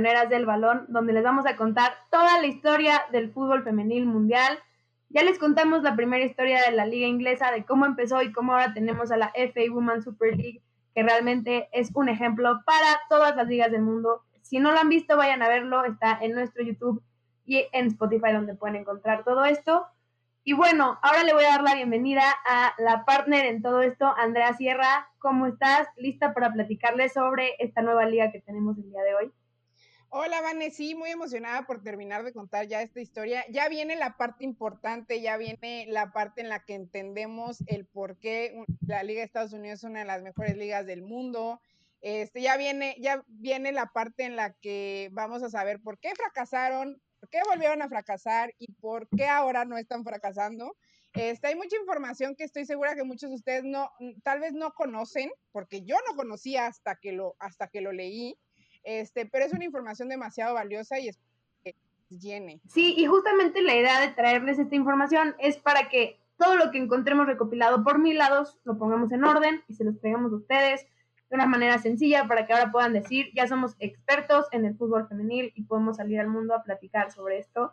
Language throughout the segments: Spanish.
Pioneras del Balón, donde les vamos a contar toda la historia del fútbol femenil mundial. Ya les contamos la primera historia de la liga inglesa, de cómo empezó y cómo ahora tenemos a la FA Women's Super League, que realmente es un ejemplo para todas las ligas del mundo. Si no lo han visto, vayan a verlo, está en nuestro YouTube y en Spotify donde pueden encontrar todo esto. Y bueno, ahora le voy a dar la bienvenida a la partner en todo esto, Andrea Sierra. ¿Cómo estás? ¿Lista para platicarles sobre esta nueva liga que tenemos el día de hoy? Hola, Vane, sí, muy emocionada por terminar de contar ya esta historia. Ya viene la parte importante, ya viene la parte en la que entendemos el por qué la Liga de Estados Unidos es una de las mejores ligas del mundo. Este, ya viene, ya viene la parte en la que vamos a saber por qué fracasaron, por qué volvieron a fracasar y por qué ahora no están fracasando. Este, hay mucha información que estoy segura que muchos de ustedes no, tal vez no conocen, porque yo no conocía hasta que lo, hasta que lo leí, este, pero es una información demasiado valiosa y es que llene. Sí, y justamente la idea de traerles esta información es para que todo lo que encontremos recopilado por mil lados lo pongamos en orden y se los traigamos a ustedes de una manera sencilla para que ahora puedan decir, ya somos expertos en el fútbol femenil y podemos salir al mundo a platicar sobre esto.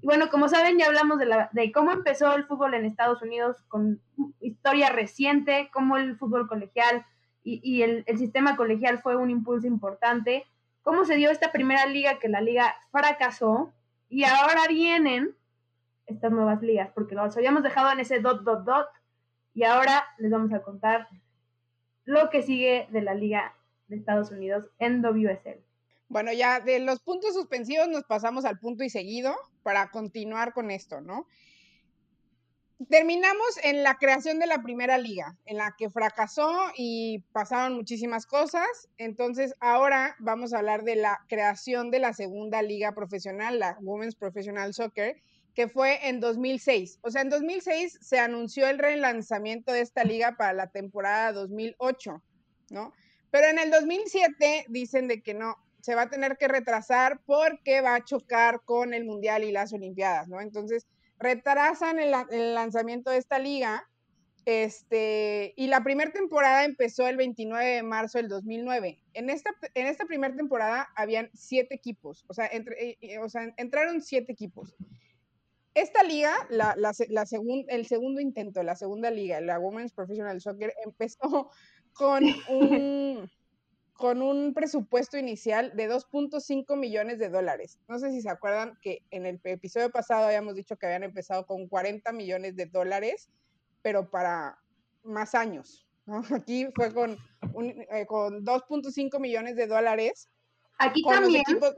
Y bueno, como saben, ya hablamos de, de cómo empezó el fútbol en Estados Unidos con historia reciente, cómo el fútbol colegial y, y el, el, sistema colegial fue un impulso importante, cómo se dio esta primera liga que la liga fracasó y ahora vienen estas nuevas ligas, porque los habíamos dejado en ese dot, dot, dot, y ahora les vamos a contar lo que sigue de la Liga de Estados Unidos en WSL. Bueno, ya de los puntos suspensivos nos pasamos al punto y seguido para continuar con esto, ¿no? Terminamos en la creación de la primera liga, en la que fracasó y pasaron muchísimas cosas. Entonces, ahora vamos a hablar de la creación de la segunda liga profesional, la Women's Professional Soccer, que fue en 2006. O sea, en 2006 se anunció el relanzamiento de esta liga para la temporada 2008, ¿no? Pero en el 2007 dicen de que no, se va a tener que retrasar porque va a chocar con el Mundial y las Olimpiadas, ¿no? Entonces, retrasan el, el lanzamiento de esta liga. Este, y la primera temporada empezó el 29 de marzo del 2009. En esta, en esta primera temporada habían siete equipos, o sea, entre, eh, eh, o sea, entraron siete equipos. Esta liga, la, la, la el segundo intento, la segunda liga, la Women's Professional Soccer, empezó con un, con un presupuesto inicial de 2.5 millones de dólares. No sé si se acuerdan que en el episodio pasado habíamos dicho que habían empezado con 40 millones de dólares, pero para más años. ¿no? Aquí fue con, eh, con 2.5 millones de dólares. Aquí también. Equipos,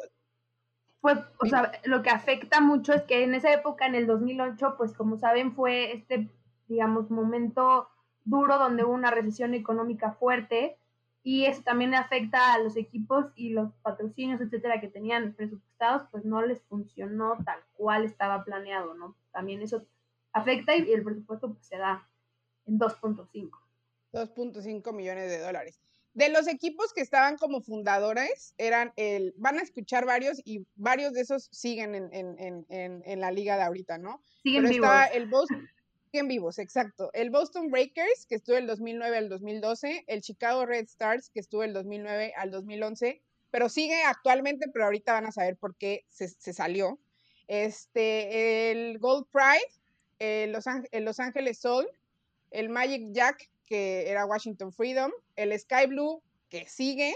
fue, o sea, lo que afecta mucho es que en esa época, en el 2008, pues como saben, fue este, digamos, momento duro donde hubo una recesión económica fuerte y eso también afecta a los equipos y los patrocinios, etcétera, que tenían presupuestados, pues no les funcionó tal cual estaba planeado, ¿no? También eso afecta y el presupuesto pues, se da en 2.5. 2.5 millones de dólares. De los equipos que estaban como fundadores, eran el, van a escuchar varios y varios de esos siguen en, en, en, en la liga de ahorita, ¿no? Siguen Pero vivos. está el Boston, siguen vivos, exacto. El Boston Breakers, que estuvo del 2009 al 2012, el Chicago Red Stars, que estuvo del 2009 al 2011, pero sigue actualmente, pero ahorita van a saber por qué se, se salió. Este, el Gold Pride, eh, Los, el Los Ángeles Soul, el Magic Jack, que era Washington Freedom, el Sky Blue, que sigue,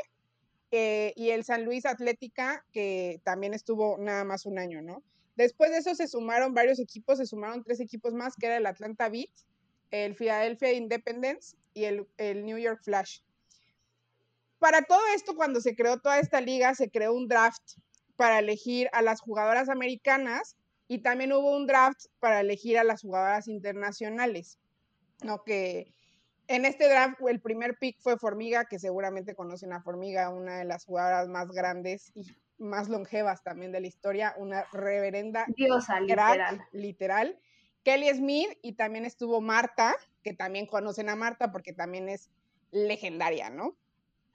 eh, y el San Luis Atlética, que también estuvo nada más un año, ¿no? Después de eso se sumaron varios equipos, se sumaron tres equipos más, que era el Atlanta Beat, el Philadelphia Independence y el, New York Flash. Para todo esto, cuando se creó toda esta liga, se creó un draft para elegir a las jugadoras americanas y también hubo un draft para elegir a las jugadoras internacionales, ¿no? Que en este draft el primer pick fue Formiga, que seguramente conocen a Formiga, una de las jugadoras más grandes y más longevas también de la historia, una reverenda diosa, literal. literal. Kelly Smith y también estuvo Marta, que también conocen a Marta porque también es legendaria, ¿no?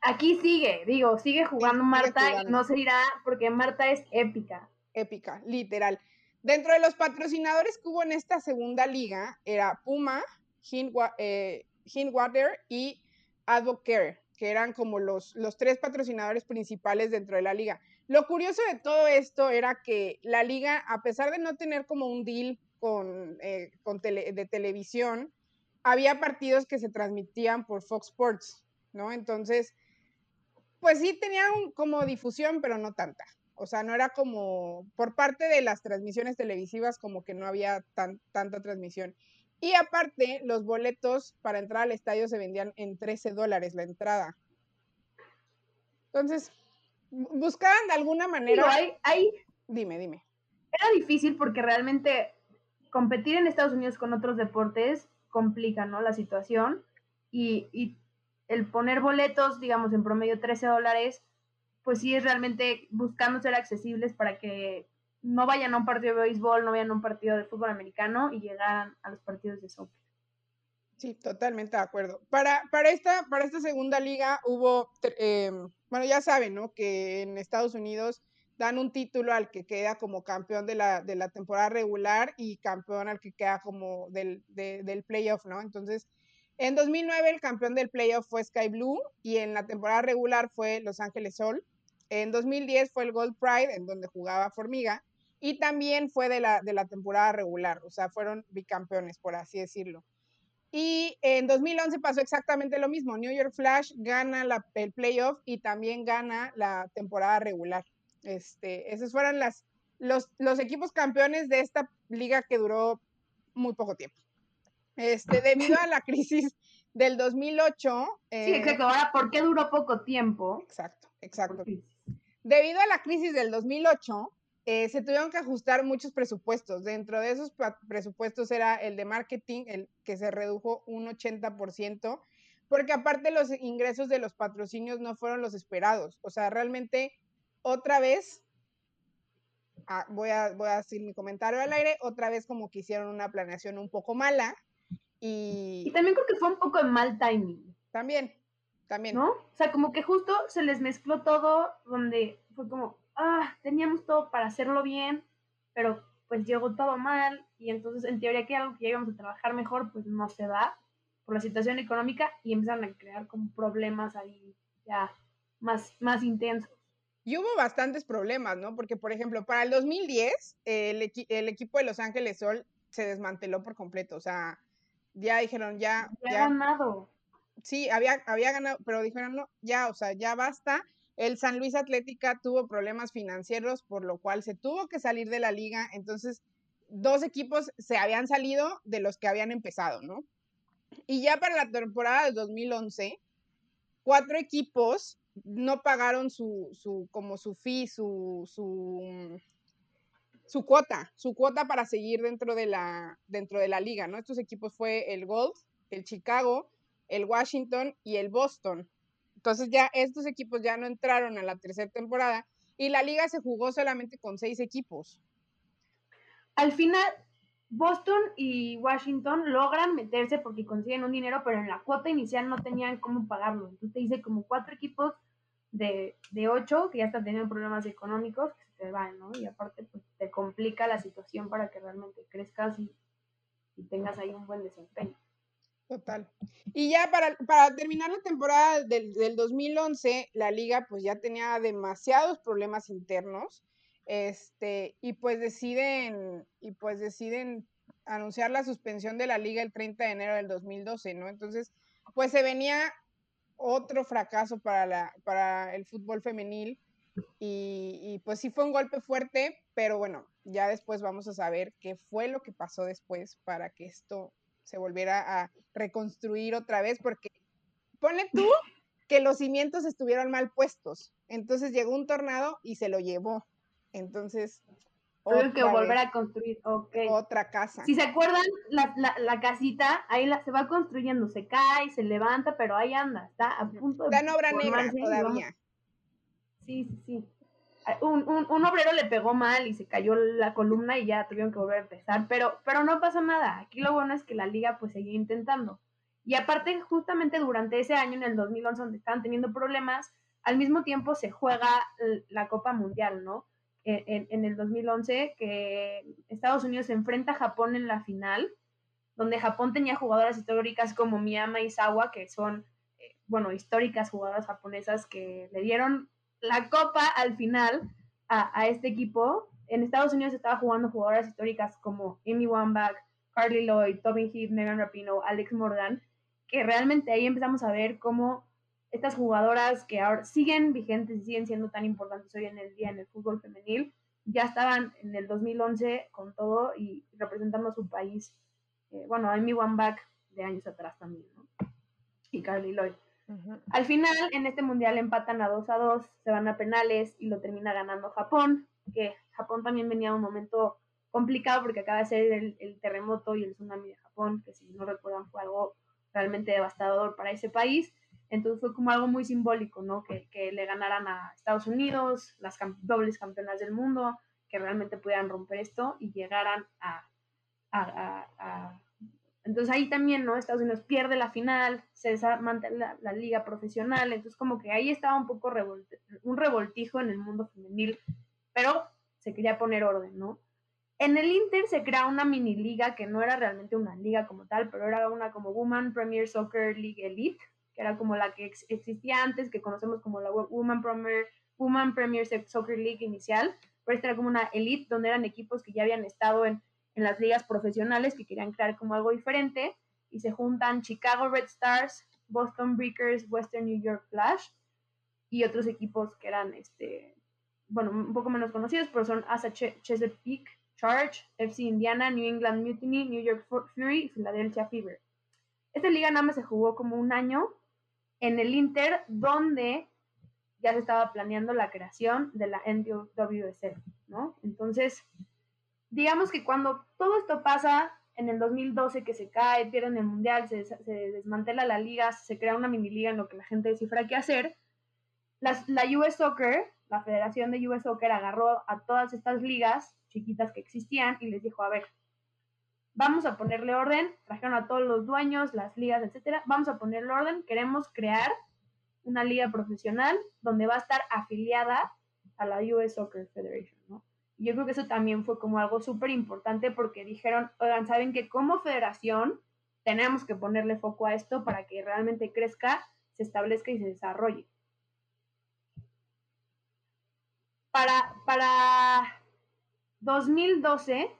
Aquí sigue, digo, sigue jugando sí, Marta sigue jugando. y no se irá porque Marta es épica. Épica, literal. Dentro de los patrocinadores que hubo en esta segunda liga era Puma, Hindwater eh, y Advocare. que eran como los, los tres patrocinadores principales dentro de la liga. Lo curioso de todo esto era que la liga, a pesar de no tener como un deal con, eh, con de televisión, había partidos que se transmitían por Fox Sports, ¿no? Entonces, pues sí tenían como difusión, pero no tanta. O sea, no era como por parte de las transmisiones televisivas como que no había tan, tanta transmisión. Y aparte, los boletos para entrar al estadio se vendían en 13 dólares la entrada. Entonces, buscaban de alguna manera. hay, Dime, dime. Era difícil porque realmente competir en Estados Unidos con otros deportes complica, ¿no? La situación. Y, y el poner boletos, digamos, en promedio 13 dólares, pues sí es realmente buscando ser accesibles para que no vayan a un partido de béisbol, no vayan a un partido de fútbol americano y llegaran a los partidos de soccer. Sí, totalmente de acuerdo. Para, para, esta, para esta segunda liga hubo, em, bueno, ya saben, ¿no? Que en Estados Unidos dan un título al que queda como campeón de la, de la temporada regular y campeón al que queda como del, del playoff, ¿no? Entonces, en 2009 el campeón del playoff fue Sky Blue y en la temporada regular fue Los Ángeles Sol. En 2010 fue el Gold Pride, en donde jugaba Formiga, y también fue de la, de la temporada regular, o sea, fueron bicampeones, por así decirlo. Y en 2011 pasó exactamente lo mismo. New York Flash gana la, el playoff y también gana la temporada regular. Este, esos fueron las, los, los equipos campeones de esta liga que duró muy poco tiempo. Este, debido a la crisis del 2008. sí, exacto. Ahora, ¿por qué duró poco tiempo? Exacto, exacto. Debido a la crisis del 2008, eh, se tuvieron que ajustar muchos presupuestos. Dentro de esos presupuestos era el de marketing, el que se redujo un 80%, porque aparte los ingresos de los patrocinios no fueron los esperados. O sea, realmente, otra vez, ah, voy, a, voy a decir mi comentario al aire, otra vez como que hicieron una planeación un poco mala. Y, y también creo que fue un poco de mal timing. También, también. ¿No? O sea, como que justo se les mezcló todo, donde fue como, ah, teníamos todo para hacerlo bien, pero pues llegó todo mal y entonces en teoría que algo que ya íbamos a trabajar mejor, pues no se da por la situación económica y empezaron a crear como problemas ahí ya más, más intensos. Y hubo bastantes problemas, ¿no? Porque, por ejemplo, para el 2010, el, el equipo de Los Ángeles Sol se desmanteló por completo. O sea, ya dijeron, ya. Ya, ganado. Sí, había, había ganado, pero dijeron, no, ya, o sea, ya basta. El San Luis Atlética tuvo problemas financieros, por lo cual se tuvo que salir de la liga. Entonces, dos equipos se habían salido de los que habían empezado, ¿no? Y ya para la temporada del 2011, cuatro equipos no pagaron su, su como su fee, su, su, su cuota, su cuota para seguir dentro de la, dentro de la liga, ¿no? Estos equipos fue el Gold, el Chicago, el Washington y el Boston. Entonces ya estos equipos ya no entraron a la tercera temporada y la liga se jugó solamente con seis equipos. Al final, Boston y Washington logran meterse porque consiguen un dinero, pero en la cuota inicial no tenían cómo pagarlo. Entonces te dice como cuatro equipos de, de ocho que ya están teniendo problemas económicos que se te van, ¿no? Y aparte, pues te complica la situación para que realmente crezcas y tengas ahí un buen desempeño. Total. Y ya para, para terminar la temporada del, del, 2011, la liga pues ya tenía demasiados problemas internos, este, y pues deciden, y pues deciden anunciar la suspensión de la liga el 30 de enero del 2012, ¿no? Entonces, pues se venía otro fracaso para, la, para el fútbol femenil, y, y pues sí fue un golpe fuerte, pero bueno, ya después vamos a saber qué fue lo que pasó después para que esto se volviera a reconstruir otra vez, porque pone tú que los cimientos estuvieron mal puestos. Entonces llegó un tornado y se lo llevó. Entonces. Tuve que volver a construir, Otra casa. Si se acuerdan, la, la, casita, ahí la, se va construyendo, se cae, se levanta, pero ahí anda, está a punto de. Está en obra negra todavía. Sí, sí, sí un, un, obrero le pegó mal y se cayó la columna y ya tuvieron que volver a empezar, pero, pero no pasó nada. Aquí lo bueno es que la liga pues seguía intentando. Y aparte, justamente durante ese año, en el 2011, donde estaban teniendo problemas, al mismo tiempo se juega la Copa Mundial, ¿no? E, en, en, el 2011, que Estados Unidos se enfrenta a Japón en la final, donde Japón tenía jugadoras históricas como Miyama y Sawa, que son bueno, históricas jugadoras japonesas que le dieron la copa al final a, a este equipo. En Estados Unidos estaba jugando jugadoras históricas como Amy Wambach, Carly Lloyd, Tobin Heath, Megan Rapino, Alex Morgan, que realmente ahí empezamos a ver cómo estas jugadoras que ahora siguen vigentes y siguen siendo tan importantes hoy en el día en el fútbol femenil, ya estaban en el 2011 con todo y representando a su país. Eh, bueno, Amy Wambach de años atrás también, ¿no? Y Carly Lloyd. Al final, en este mundial empatan a 2 a 2, se van a penales y lo termina ganando Japón, que Japón también venía a un momento complicado porque acaba de ser el, terremoto y el tsunami de Japón, que si no recuerdan fue algo realmente devastador para ese país. Entonces fue como algo muy simbólico, ¿no? Que, que le ganaran a Estados Unidos, las dobles campeonas del mundo, que realmente pudieran romper esto y llegaran a, a, a, Entonces ahí también, ¿no? Estados Unidos pierde la final, se desmantela la, liga profesional, entonces como que ahí estaba un poco un revoltijo en el mundo femenil, pero se quería poner orden, ¿no? En el Inter se crea una mini liga que no era realmente una liga como tal, pero era una como Women Premier Soccer League Elite, que era como la que existía antes, que conocemos como la Women Premier, Women Premier Soccer League inicial, pero esta era como una elite donde eran equipos que ya habían estado en, en las ligas profesionales, que querían crear como algo diferente, y se juntan Chicago Red Stars, Boston Breakers, Western New York Flash, y otros equipos que eran, este, bueno, un poco menos conocidos, pero son Asa Chesapeake, Charge, FC Indiana, New England Mutiny, New York Fury y Philadelphia Fever. Esta liga nada más se jugó como un año en el Inter, donde ya se estaba planeando la creación de la NWSL, ¿no? Entonces, digamos que cuando todo esto pasa, en el 2012 que se cae, pierden el mundial, se, desmantela la liga, se crea una mini liga en lo que la gente descifra qué hacer, las, la US Soccer, la Federación de US Soccer agarró a todas estas ligas chiquitas que existían y les dijo, a ver, vamos a ponerle orden, trajeron a todos los dueños, las ligas, etcétera, vamos a ponerle orden, queremos crear una liga profesional donde va a estar afiliada a la US Soccer Federation, ¿no? Yo creo que eso también fue como algo súper importante porque dijeron, oigan, saben que como federación tenemos que ponerle foco a esto para que realmente crezca, se establezca y se desarrolle. Para, para 2012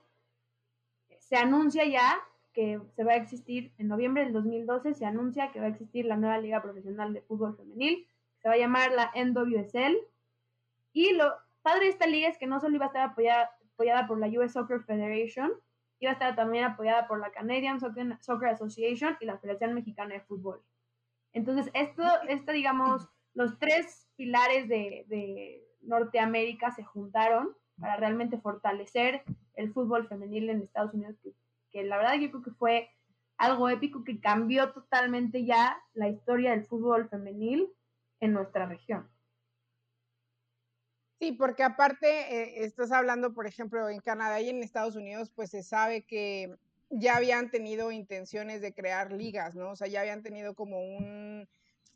se anuncia ya que se va a existir, en noviembre del 2012 se anuncia que va a existir la nueva Liga Profesional de Fútbol Femenil, se va a llamar la NWSL. Y lo padre de esta liga es que no solo iba a estar apoyada, apoyada por la US Soccer Federation, iba a estar también apoyada por la Canadian Soccer, Association y la Federación Mexicana de Fútbol. Entonces, esto, esto digamos, los tres pilares de, de Norteamérica se juntaron para realmente fortalecer el fútbol femenil en Estados Unidos, que, la verdad yo creo que fue algo épico que cambió totalmente ya la historia del fútbol femenil en nuestra región. Sí, porque aparte eh, estás hablando, por ejemplo, en Canadá y en Estados Unidos, pues se sabe que ya habían tenido intenciones de crear ligas, ¿no? O sea, ya habían tenido como un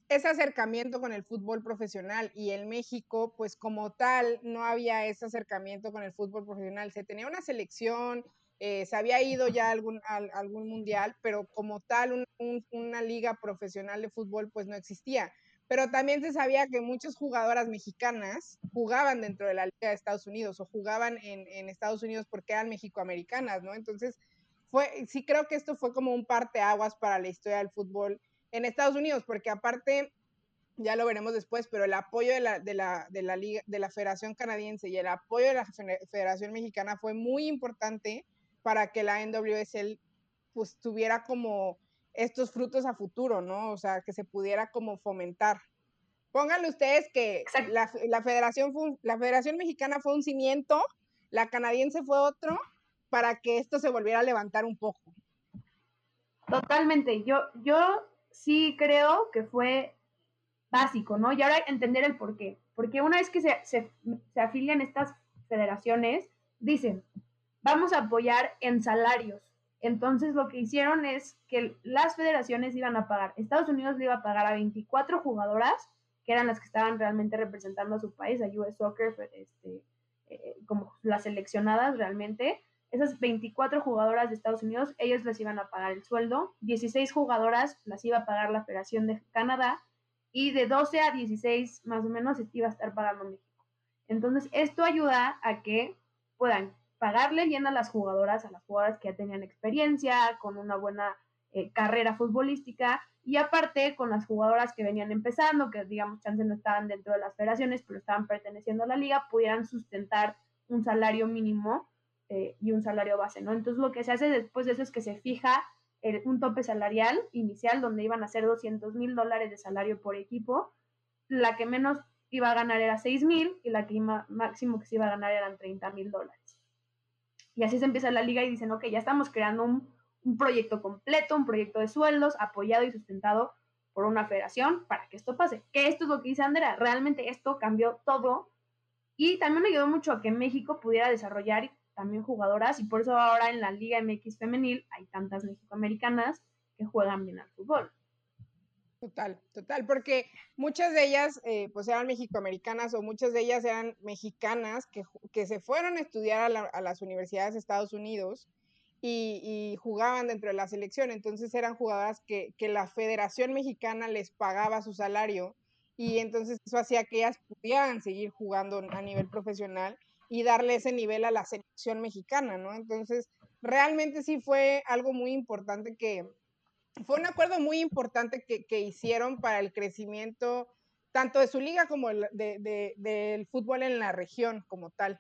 ese acercamiento con el fútbol profesional y en México, pues como tal, no había ese acercamiento con el fútbol profesional. Se tenía una selección, eh, se había ido ya a algún, algún mundial, pero como tal, una liga profesional de fútbol, pues no existía. Pero también se sabía que muchas jugadoras mexicanas jugaban dentro de la Liga de Estados Unidos o jugaban en, Estados Unidos porque eran mexicoamericanas, ¿no? Entonces, fue, sí creo que esto fue como un parteaguas para la historia del fútbol en Estados Unidos, porque aparte, ya lo veremos después, pero el apoyo de la, de la, de la, Liga, de la Federación Canadiense y el apoyo de la Federación Mexicana fue muy importante para que la NWSL pues tuviera como estos frutos a futuro, ¿no? O sea, que se pudiera como fomentar. Pónganle ustedes que la, la, federación la Federación Mexicana fue un cimiento, la canadiense fue otro, para que esto se volviera a levantar un poco. Totalmente. Yo, yo sí creo que fue básico, ¿no? Y ahora entender el por qué. Porque una vez que se, se, afilian estas federaciones, dicen, vamos a apoyar en salarios. Entonces lo que hicieron es que las federaciones iban a pagar, Estados Unidos le iba a pagar a 24 jugadoras, que eran las que estaban realmente representando a su país, a US Soccer, este, eh, como las seleccionadas realmente, esas 24 jugadoras de Estados Unidos, ellos les iban a pagar el sueldo, 16 jugadoras las iba a pagar la Federación de Canadá y de 12 a 16 más o menos iba a estar pagando México. Entonces, esto ayuda a que puedan pagarle bien a las jugadoras, a las jugadoras que ya tenían experiencia, con una buena eh, carrera futbolística, y aparte con las jugadoras que venían empezando, que digamos, chance no estaban dentro de las federaciones, pero estaban perteneciendo a la liga, pudieran sustentar un salario mínimo eh, y un salario base, ¿no? Entonces lo que se hace después de eso es que se fija un tope salarial inicial donde iban a ser 200 mil dólares de salario por equipo, la que menos iba a ganar era 6 mil y la que máximo que se iba a ganar eran 30 mil dólares. Y así se empieza la liga y dicen, ok, ya estamos creando un, un proyecto completo, un proyecto de sueldos apoyado y sustentado por una federación para que esto pase. Que esto es lo que dice Andrea, realmente esto cambió todo y también ayudó mucho a que México pudiera desarrollar también jugadoras y por eso ahora en la Liga MX femenil hay tantas mexicoamericanas que juegan bien al fútbol. Total, total, porque muchas de ellas eh, pues eran mexicoamericanas o muchas de ellas eran mexicanas que, que se fueron a estudiar a, las universidades de Estados Unidos y, jugaban dentro de la selección. Entonces eran jugadoras que, que, la Federación Mexicana les pagaba su salario y entonces eso hacía que ellas pudieran seguir jugando a nivel profesional y darle ese nivel a la selección mexicana, ¿no? Entonces, realmente sí fue algo muy importante que, fue un acuerdo muy importante que, hicieron para el crecimiento tanto de su liga como de, del fútbol en la región como tal.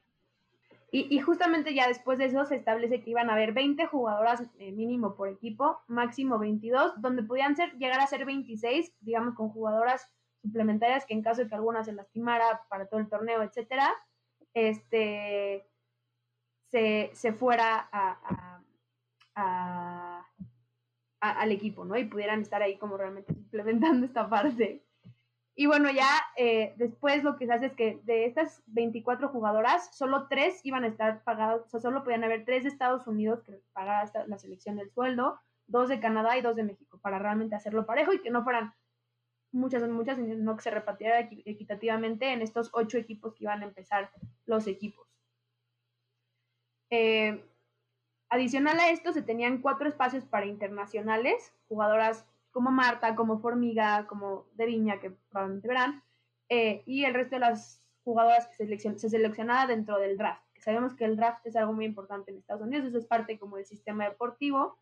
Y, justamente ya después de eso se establece que iban a haber 20 jugadoras eh, mínimo por equipo, máximo 22, donde podían ser, llegar a ser 26, digamos, con jugadoras suplementarias que en caso de que alguna se lastimara para todo el torneo, etcétera, este, se, fuera al equipo, ¿no? Y pudieran estar ahí como realmente implementando esta parte. Y bueno, ya eh, después lo que se hace es que de estas 24 jugadoras, solo tres iban a estar pagadas, o sea, solo podían haber tres de Estados Unidos que pagara la selección del sueldo, dos de Canadá y dos de México, para realmente hacerlo parejo y que no fueran muchas, muchas, no que se repartiera equitativamente en estos ocho equipos que iban a empezar los equipos. Eh, adicional a esto, se tenían cuatro espacios para internacionales, jugadoras como Marta, como Formiga, como De Viña, que probablemente verán, eh, y el resto de las jugadoras que se, se seleccionaba dentro del draft. Que sabemos que el draft es algo muy importante en Estados Unidos, eso es parte como del sistema deportivo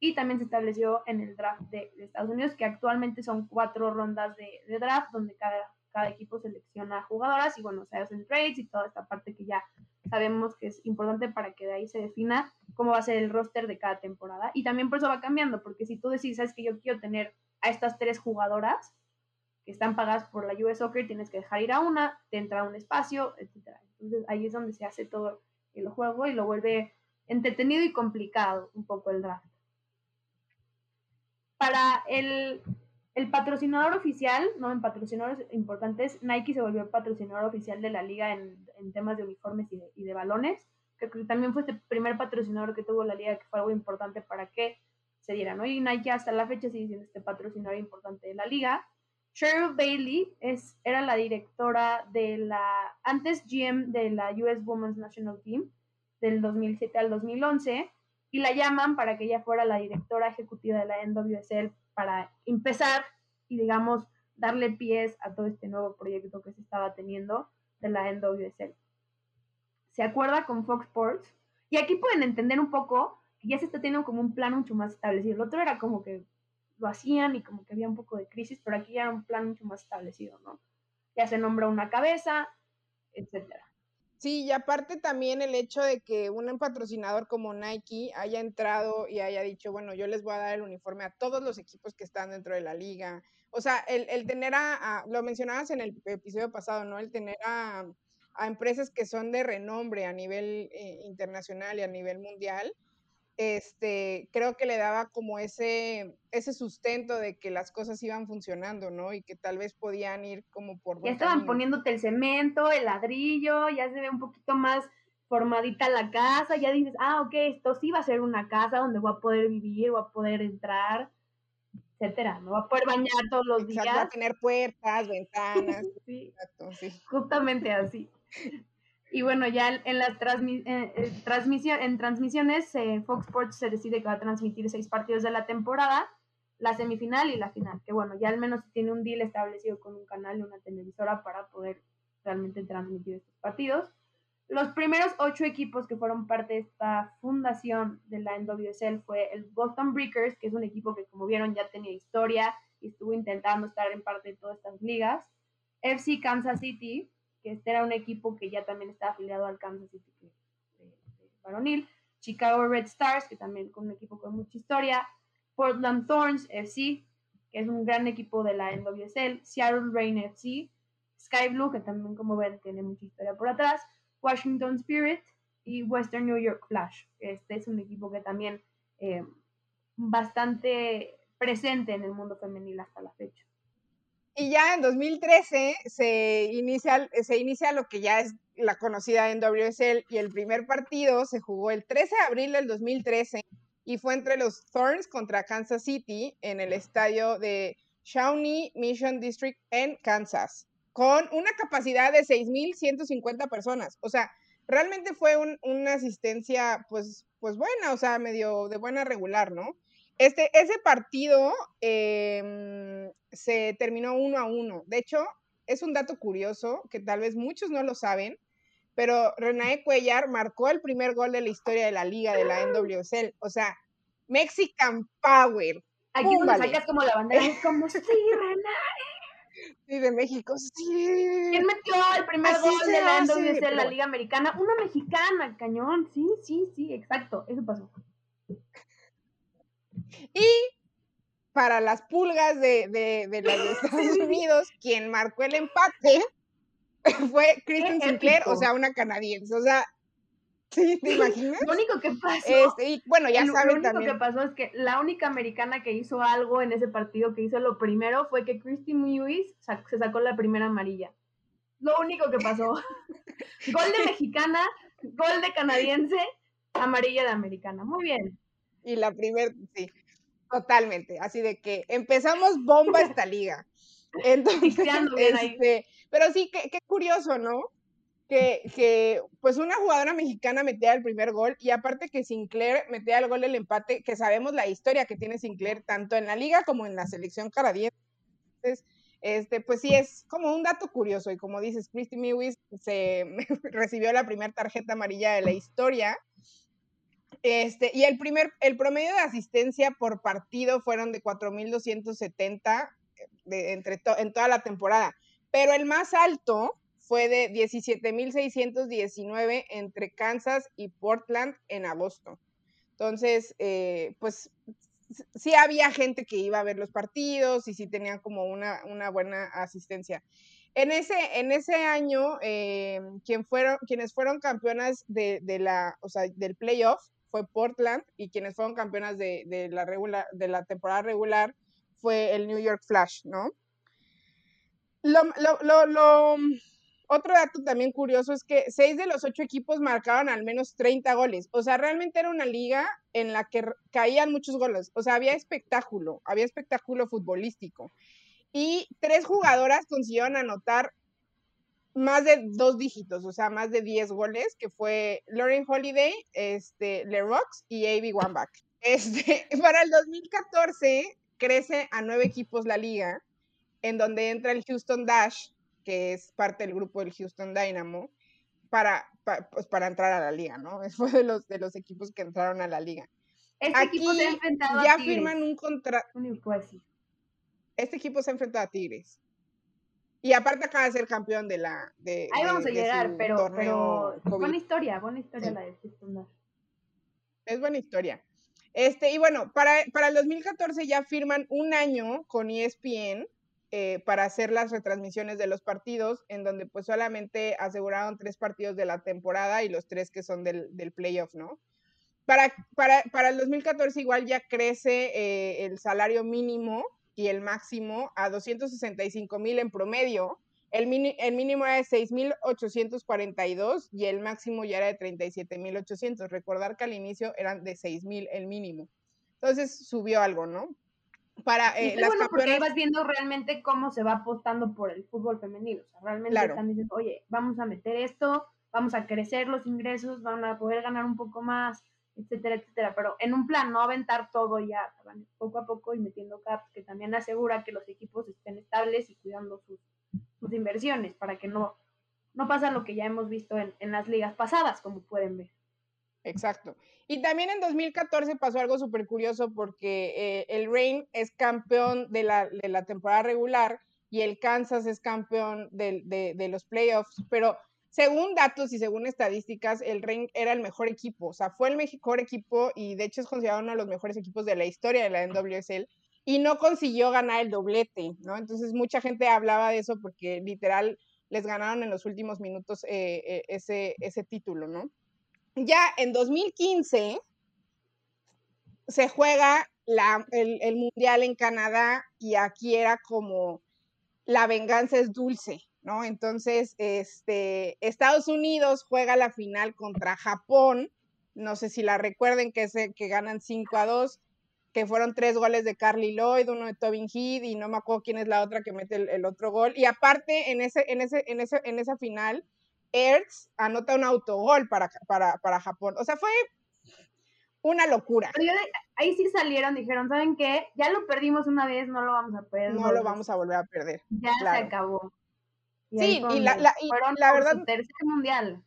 y también se estableció en el draft de, Estados Unidos, que actualmente son cuatro rondas de, draft, donde cada, cada equipo selecciona jugadoras y bueno, se hacen trades y toda esta parte que ya sabemos que es importante para que de ahí se defina cómo va a ser el roster de cada temporada. Y también por eso va cambiando, porque si tú decides, sabes que yo quiero tener a estas tres jugadoras que están pagadas por la US Soccer, tienes que dejar ir a una, te entra un espacio, etc. Entonces ahí es donde se hace todo el juego y lo vuelve entretenido y complicado un poco el draft para el, patrocinador oficial, ¿no? En patrocinadores importantes, Nike se volvió patrocinador oficial de la liga en, temas de uniformes y de, balones. que también fue este primer patrocinador que tuvo la liga, que fue algo importante para que se diera, ¿no? Y Nike hasta la fecha sigue siendo este patrocinador importante de la liga. Cheryl Bailey es, era la directora de la, antes GM de la US Women's National Team, del 2007 al 2011 y la llaman para que ella fuera la directora ejecutiva de la NWSL para empezar y digamos darle pies a todo este nuevo proyecto que se estaba teniendo de la NWSL. Se acuerda con Fox Sports y aquí pueden entender un poco que ya se está teniendo como un plan mucho más establecido. El otro era como que lo hacían y como que había un poco de crisis, pero aquí ya era un plan mucho más establecido, ¿no? Ya se nombra una cabeza, etcétera. Sí, y aparte también el hecho de que un patrocinador como Nike haya entrado y haya dicho, bueno, yo les voy a dar el uniforme a todos los equipos que están dentro de la liga. O sea, el, tener a, lo mencionabas en el episodio pasado, ¿no? El tener a, empresas que son de renombre a nivel eh, internacional y a nivel mundial, este, creo que le daba como ese, ese sustento de que las cosas iban funcionando, ¿no? Y que tal vez podían ir como por... Ya estaban poniéndote el cemento, el ladrillo, ya se ve un poquito más formadita la casa, ya dices, ah, ok, esto sí va a ser una casa donde voy a poder vivir, voy a poder entrar, etcétera, me voy a poder bañar todos los días. Va a tener puertas, ventanas. sí, Exacto, sí. Justamente así. Y bueno, ya en las eh, eh, transmisión, en transmisiones, eh, Fox Sports se decide que va a transmitir seis partidos de la temporada. la semifinal y la final, que bueno, ya al menos tiene un deal establecido con un canal y una televisora para poder realmente transmitir estos partidos. Los primeros ocho equipos que fueron parte de esta fundación de la NWSL fue el Boston Breakers, que es un equipo que como vieron ya tenía historia y estuvo intentando estar en parte de todas estas ligas. FC Kansas City, que este era un equipo que ya también está afiliado al Kansas City de, de. Chicago Red Stars, que también con un equipo con mucha historia. Portland Thorns FC, que es un gran equipo de la NWSL, Seattle Rain FC, Sky Blue, que también como ven tiene mucha historia por atrás, Washington Spirit y Western New York Flash. Este es un equipo que también eh, bastante presente en el mundo femenil hasta la fecha. Y ya en 2013 se inicia, se inicia lo que ya es la conocida NWSL y el primer partido se jugó el 13 de abril del 2013 y fue entre los Thorns contra Kansas City en el estadio de Shawnee Mission District en Kansas, con una capacidad de 6.150 personas. O sea, realmente fue una asistencia, pues, pues buena, o sea, medio de buena regular, ¿no? Este, ese partido em, se terminó uno a uno. De hecho, es un dato curioso que tal vez muchos no lo saben, pero Renae Cuellar marcó el primer gol de la historia de la liga de la NWSL. O sea, Mexican Power. Aquí nos sacas como la bandera, es como, sí, Renae. Sí, de México, sí. ¿Quién metió el primer gol de la NWSL en la Liga Americana? Una mexicana, cañón. Sí, sí, sí, exacto. Eso pasó. Y para las pulgas de, de, de los Estados Unidos, quien marcó el empate fue Kristen Sinclair, o sea, una canadiense. O sea, ¿sí? ¿Te imaginas? Lo único que pasó. Este, y bueno, ya lo, saben Lo único también. que pasó es que la única americana que hizo algo en ese partido, que hizo lo primero, fue que Christy Lewis se sacó la primera amarilla. Lo único que pasó. gol de mexicana, gol de canadiense, amarilla de americana. Muy bien. Y la primera, sí, totalmente. Así de que empezamos bomba esta liga. Entonces, este, pero sí, qué, qué curioso, ¿no? Que, que, pues una jugadora mexicana metía el primer gol y aparte que Sinclair metía el gol del empate, que sabemos la historia que tiene Sinclair tanto en la liga como en la selección canadiense. Entonces, este, pues sí, es como un dato curioso y como dices, Christy Mewis se recibió la primera tarjeta amarilla de la historia. Este, y el primer, el promedio de asistencia por partido fueron de 4.270 de, entre en toda la temporada, pero el más alto fue de 17.619 entre Kansas y Portland en agosto. Entonces, eh, pues sí había gente que iba a ver los partidos y sí tenían como una, una buena asistencia. En ese, en ese año, eh, quien fueron, quienes fueron campeonas de, la, o sea, del playoff fue Portland y quienes fueron campeonas de, la, temporada regular fue el New York Flash, ¿no? Lo, lo, lo, otro dato también curioso es que seis de los ocho equipos marcaban al menos 30 goles. O sea, realmente era una liga en la que caían muchos goles. O sea, había espectáculo, había espectáculo futbolístico. Y tres jugadoras consiguieron anotar más de dos dígitos, o sea, más de 10 goles, que fue Lauren Holiday, este, Lerox y Avi Wambach. Este, para el 2014 crece a nueve equipos la liga, en donde entra el Houston Dash, que es parte del grupo del Houston Dynamo, para, para, pues para entrar a la liga, ¿no? Fue de los, de los equipos que entraron a la liga. Este Aquí equipo se ha enfrentado ya a Tigres. firman un contrato. Pues. Este equipo se ha enfrentado a Tigres. Y aparte acaba de ser campeón de la. De, Ahí vamos de, a llegar, pero, pero buena historia, buena historia sí. la de Dash. Es buena historia. Este, y bueno, para, para el 2014 ya firman un año con ESPN eh, para hacer las retransmisiones de los partidos, en donde pues solamente aseguraron tres partidos de la temporada y los tres que son del, del playoff, ¿no? Para, para, para, el 2014 igual ya crece eh, el salario mínimo y el máximo a 265 mil en promedio. El, mini, el mínimo era de 6.842 y el máximo ya era de 37.800. Recordar que al inicio eran de 6.000 el mínimo. Entonces subió algo, ¿no? Para eh, las bueno, campeonas... porque vas viendo realmente cómo se va apostando por el fútbol femenino. O sea, realmente claro. están diciendo, oye, vamos a meter esto, vamos a crecer los ingresos, van a poder ganar un poco más etcétera, etcétera. Pero en un plan, no aventar todo ya, poco a poco y metiendo caps, que también asegura que los equipos estén estables y cuidando sus, sus inversiones para que no, no pasa lo que ya hemos visto en, en las ligas pasadas, como pueden ver. Exacto. Y también en 2014 pasó algo súper curioso porque eh, el Rain es campeón de la, de la, temporada regular y el Kansas es campeón de, de, de, los playoffs, pero según datos y según estadísticas, el Rain era el mejor equipo, o sea, fue el mejor equipo y de hecho es considerado uno de los mejores equipos de la historia de la NWSL y no consiguió ganar el doblete, ¿no? Entonces mucha gente hablaba de eso porque literal les ganaron en los últimos minutos eh, eh, ese, ese título, ¿no? ya en 2015 se juega el, Mundial en Canadá y aquí era como la venganza es dulce, ¿no? Entonces, este, Estados Unidos juega la final contra Japón, no sé si la recuerden, que, es, que ganan 5 a 2, que fueron tres goles de Carly Lloyd, uno de Tobin Heath y no me acuerdo quién es la otra que mete el, el otro gol. Y aparte, en, ese, en, ese, en, ese, en esa final, Ertz anota un autogol para, para, para Japón. O sea, fue una locura. ahí sí salieron, dijeron, ¿saben qué? Ya lo perdimos una vez, no lo vamos a perder. No lo vamos a volver a perder. Ya se acabó. Sí, y la, la, y la verdad. Su tercer mundial.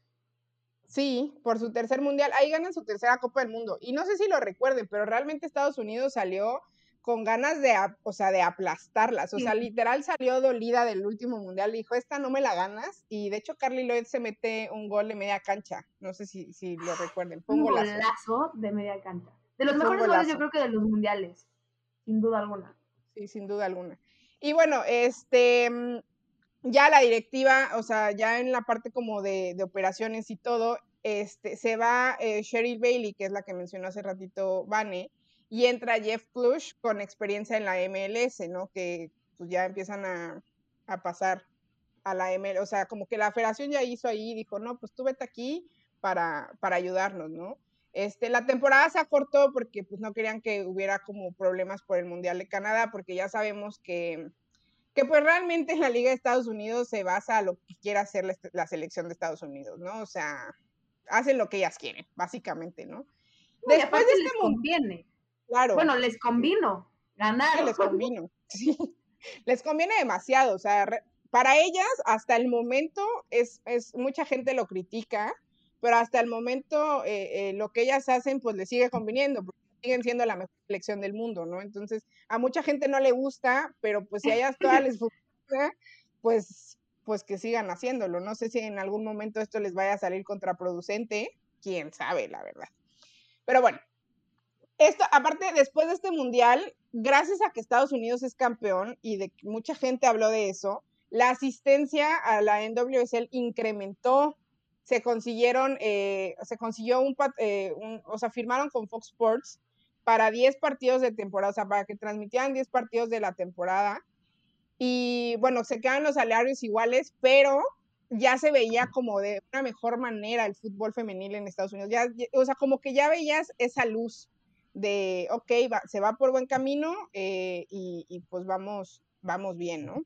Sí, por su tercer mundial. Ahí ganan su tercera Copa del Mundo. Y no sé si lo recuerden, pero realmente Estados Unidos salió con ganas de, o sea, de aplastarlas. O sea, literal salió dolida del último mundial. Dijo, esta no me la ganas. Y de hecho, Carly Lloyd se mete un gol de media cancha. No sé si, si lo recuerden. un golazo. de media cancha. De los mejores goles, yo creo que de los mundiales. Sin duda alguna. Sí, sin duda alguna. Y bueno, este. Ya la directiva, o sea, ya en la parte como de, de operaciones y todo, este, se va eh, Cheryl Bailey, que es la que mencionó hace ratito Vane, y entra Jeff Plush con experiencia en la MLS, ¿no? Que pues ya empiezan a, a pasar a la MLS, o sea, como que la federación ya hizo ahí, dijo, no, pues tú vete aquí para, para ayudarnos, ¿no? Este, la temporada se acortó porque pues no querían que hubiera como problemas por el Mundial de Canadá, porque ya sabemos que, que pues realmente en la Liga de Estados Unidos se basa a lo que quiera hacer la, la selección de Estados Unidos, ¿no? O sea, hacen lo que ellas quieren, básicamente, ¿no? Después de este conviene. Claro. Bueno, les convino ganar. les convino, sí. Les conviene demasiado, o sea, para ellas hasta el momento es, es, mucha gente lo critica, pero hasta el momento eh, eh, lo que ellas hacen pues les sigue conviniendo, porque siguen siendo la mejor selección del mundo, ¿no? Entonces, a mucha gente no le gusta, pero pues si a ellas todas les funciona, pues, pues que sigan haciéndolo. No sé si en algún momento esto les vaya a salir contraproducente, quién sabe, la verdad. Pero bueno, esto, aparte, después de este mundial, gracias a que Estados Unidos es campeón y de que mucha gente habló de eso, la asistencia a la NWSL incrementó. Se consiguieron, eh, se consiguió eh, un, o sea, firmaron con Fox Sports para 10 partidos de temporada, o sea, para que transmitieran 10 partidos de la temporada. Y bueno, se quedan los salarios iguales, pero ya se veía como de una mejor manera el fútbol femenil en Estados Unidos. Ya, o sea, como que ya veías esa luz de, ok, se va por buen camino eh, y, pues vamos, vamos bien, ¿no?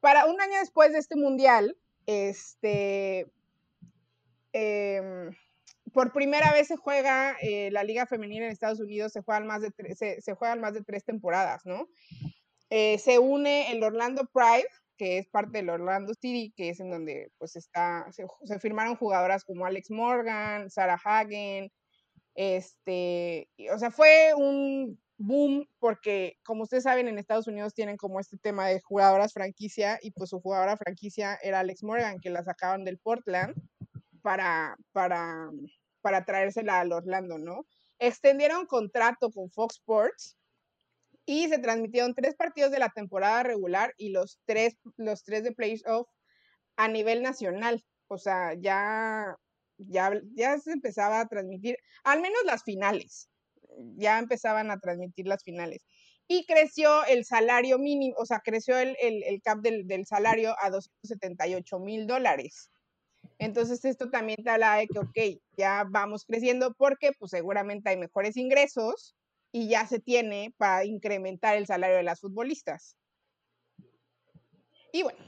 Para un año después de este mundial, este, em, por primera vez se juega eh, la Liga Femenina en Estados Unidos, se juegan más de, se, juegan más de tres temporadas, ¿no? Eh, se une el Orlando Pride, que es parte del Orlando City, que es en donde pues está, se, firmaron jugadoras como Alex Morgan, Sarah Hagen, este, o sea, fue un boom porque, como ustedes saben, en Estados Unidos tienen como este tema de jugadoras franquicia y pues su jugadora franquicia era Alex Morgan, que la sacaban del Portland para, para, para traérsela al Orlando, ¿no? Extendieron contrato con Fox Sports y se transmitieron tres partidos de la temporada regular y los tres, los tres de playoff a nivel nacional. O sea, ya ya, ya se empezaba a transmitir, al menos las finales, ya empezaban a transmitir las finales. Y creció el salario mínimo, o sea, creció el, el, cap del, del, salario a 278 mil dólares. Entonces esto también te habla de que, ok, ya vamos creciendo porque pues seguramente hay mejores ingresos y ya se tiene para incrementar el salario de las futbolistas. Y bueno,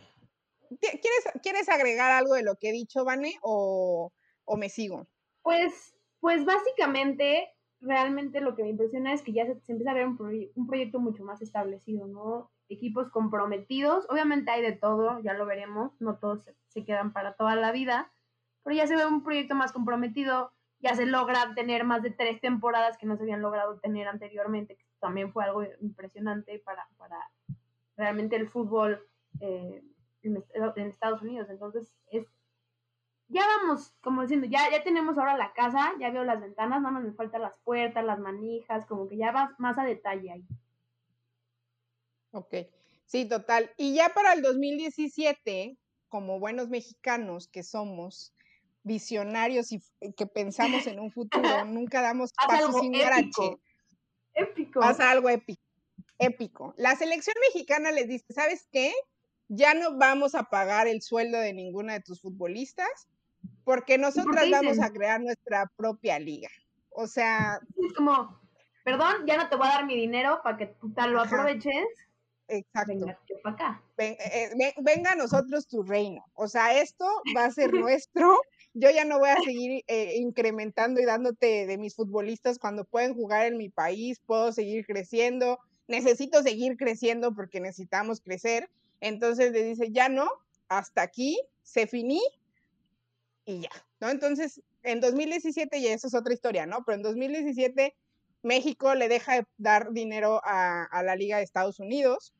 ¿quieres, ¿quieres agregar algo de lo que he dicho, Vane? O, o me sigo? Pues, Pues básicamente, realmente lo que me impresiona es que ya se, empieza a ver un, un, proyecto mucho más establecido, ¿no? Equipos comprometidos, obviamente hay de todo, ya lo veremos, no todos se quedan para toda la vida, pero ya se ve un proyecto más comprometido, ya se logra tener más de tres temporadas que no se habían logrado tener anteriormente, que también fue algo impresionante para, para realmente el fútbol eh, en, Estados Unidos. Entonces, es ya vamos, como diciendo, ya, ya tenemos ahora la casa, ya veo las ventanas, nada más me faltan las puertas, las manijas, como que ya vas más a detalle ahí. Ok, sí, total. Y ya para el 2017, como buenos mexicanos que somos, visionarios y que pensamos en un futuro, nunca damos pasos sin épico. Épico. Pasa algo épico. Épico. La selección mexicana les dice, ¿sabes qué? Ya no vamos a pagar el sueldo de ninguna de tus futbolistas porque nosotras vamos a crear nuestra propia liga. O sea... Es como, perdón, ya no te voy a dar mi dinero para que tú tal lo aproveches. Exacto. Venga, para acá. Eh, eh, venga a nosotros tu reino. O sea, esto va a ser nuestro. Yo ya no voy a seguir eh, incrementando y dándote de mis futbolistas cuando pueden jugar en mi país. Puedo seguir creciendo. Necesito seguir creciendo porque necesitamos crecer. Entonces le dice, ya no, hasta aquí, se finí y ya, ¿no? Entonces, en 2017, y eso es otra historia, ¿no? Pero en 2017 México le deja de dar dinero a, la Liga de Estados Unidos.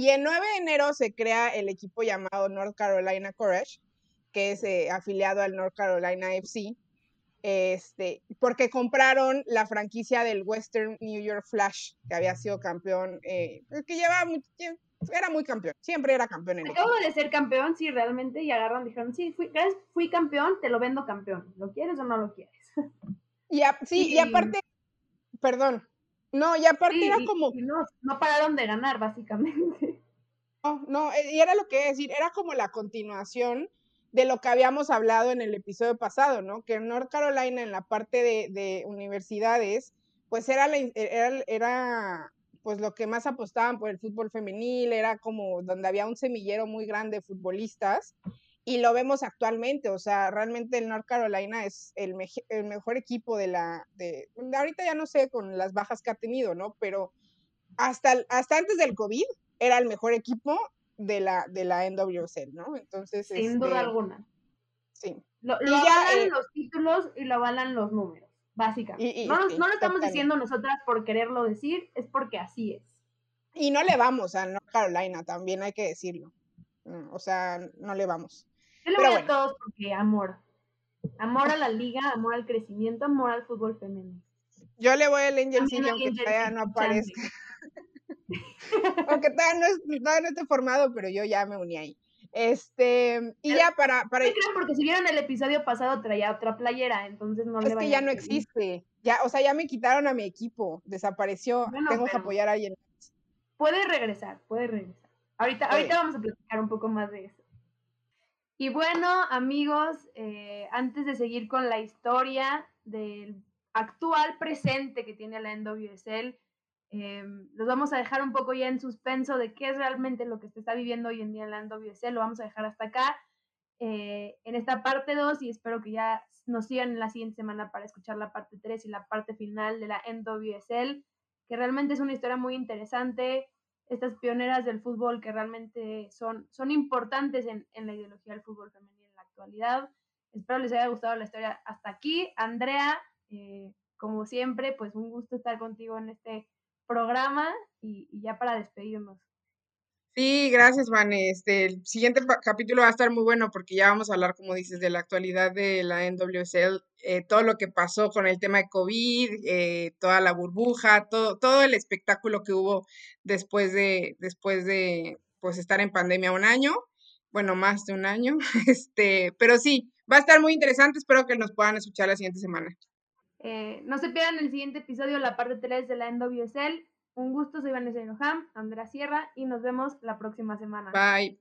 Y el 9 de enero se crea el equipo llamado North Carolina Courage, que es eh, afiliado al North Carolina FC, este, porque compraron la franquicia del Western New York Flash, que había sido campeón, eh, que lleva mucho tiempo, era muy campeón, siempre era campeón en Acabo de ser campeón, sí, realmente, y agarran, dijeron, sí, fui, fui campeón, te lo vendo campeón, ¿lo quieres o no lo quieres? Y sí, y aparte, perdón. No, y aparte era como. no, no pararon de ganar, básicamente. No, no, eh, y era lo que decir, era como la continuación de lo que habíamos hablado en el episodio pasado, ¿no? Que en North Carolina, en la parte de, de universidades, pues era, la, era, era pues lo que más apostaban por el fútbol femenil, era como donde había un semillero muy grande de futbolistas y lo vemos actualmente, o sea, realmente el North Carolina es el, el mejor equipo de la, de, ahorita ya no sé con las bajas que ha tenido, ¿no? Pero hasta, hasta antes del COVID era el mejor equipo de la, de la NWSL, ¿no? Entonces, sin duda este, alguna. Sí. Lo, avalan eh los títulos y lo avalan los números, básicamente. no, no, lo estamos diciendo nosotras por quererlo decir, es porque así es. Y no le vamos a North Carolina, también hay que decirlo. Mm, o sea, no le vamos. Yo le voy a todos porque amor. Amor a la liga, amor al crecimiento, amor al fútbol femenino. Yo le voy al Angel City aunque todavía no aparezca. aunque todavía no, esté formado, pero yo ya me uní ahí. Este, y ya para. para... porque si vieron el episodio pasado traía otra playera, entonces no es que ya no existe. Ya, o sea, ya me quitaron a mi equipo, desapareció. Tengo que apoyar a alguien Puede regresar, puede regresar. Ahorita, ahorita vamos a platicar un poco más de eso. Y bueno, amigos, eh, antes de seguir con la historia del actual presente que tiene la NWSL, eh, los vamos a dejar un poco ya en suspenso de qué es realmente lo que se está viviendo hoy en día la NWSL. Lo vamos a dejar hasta acá eh, en esta parte 2 y espero que ya nos sigan en la siguiente semana para escuchar la parte 3 y la parte final de la NWSL, que realmente es una historia muy interesante estas pioneras del fútbol que realmente son, son importantes en, la ideología del fútbol femenino en la actualidad. Espero les haya gustado la historia hasta aquí. Andrea, eh, como siempre, pues un gusto estar contigo en este programa y ya para despedirnos. Sí, gracias, Van. Este, el siguiente capítulo va a estar muy bueno porque ya vamos a hablar, como dices, de la actualidad de la NWSL, eh, todo lo que pasó con el tema de COVID, eh, toda la burbuja, todo, todo el espectáculo que hubo después de, después de pues, estar en pandemia un año, bueno, más de un año, este, pero sí, va a estar muy interesante, espero que nos puedan escuchar la siguiente semana. Eh, no se pierdan el siguiente episodio, la parte 3 de la NWSL. Un gusto, soy Vanessa Inoham, Andrea Sierra y nos vemos la próxima semana. Bye.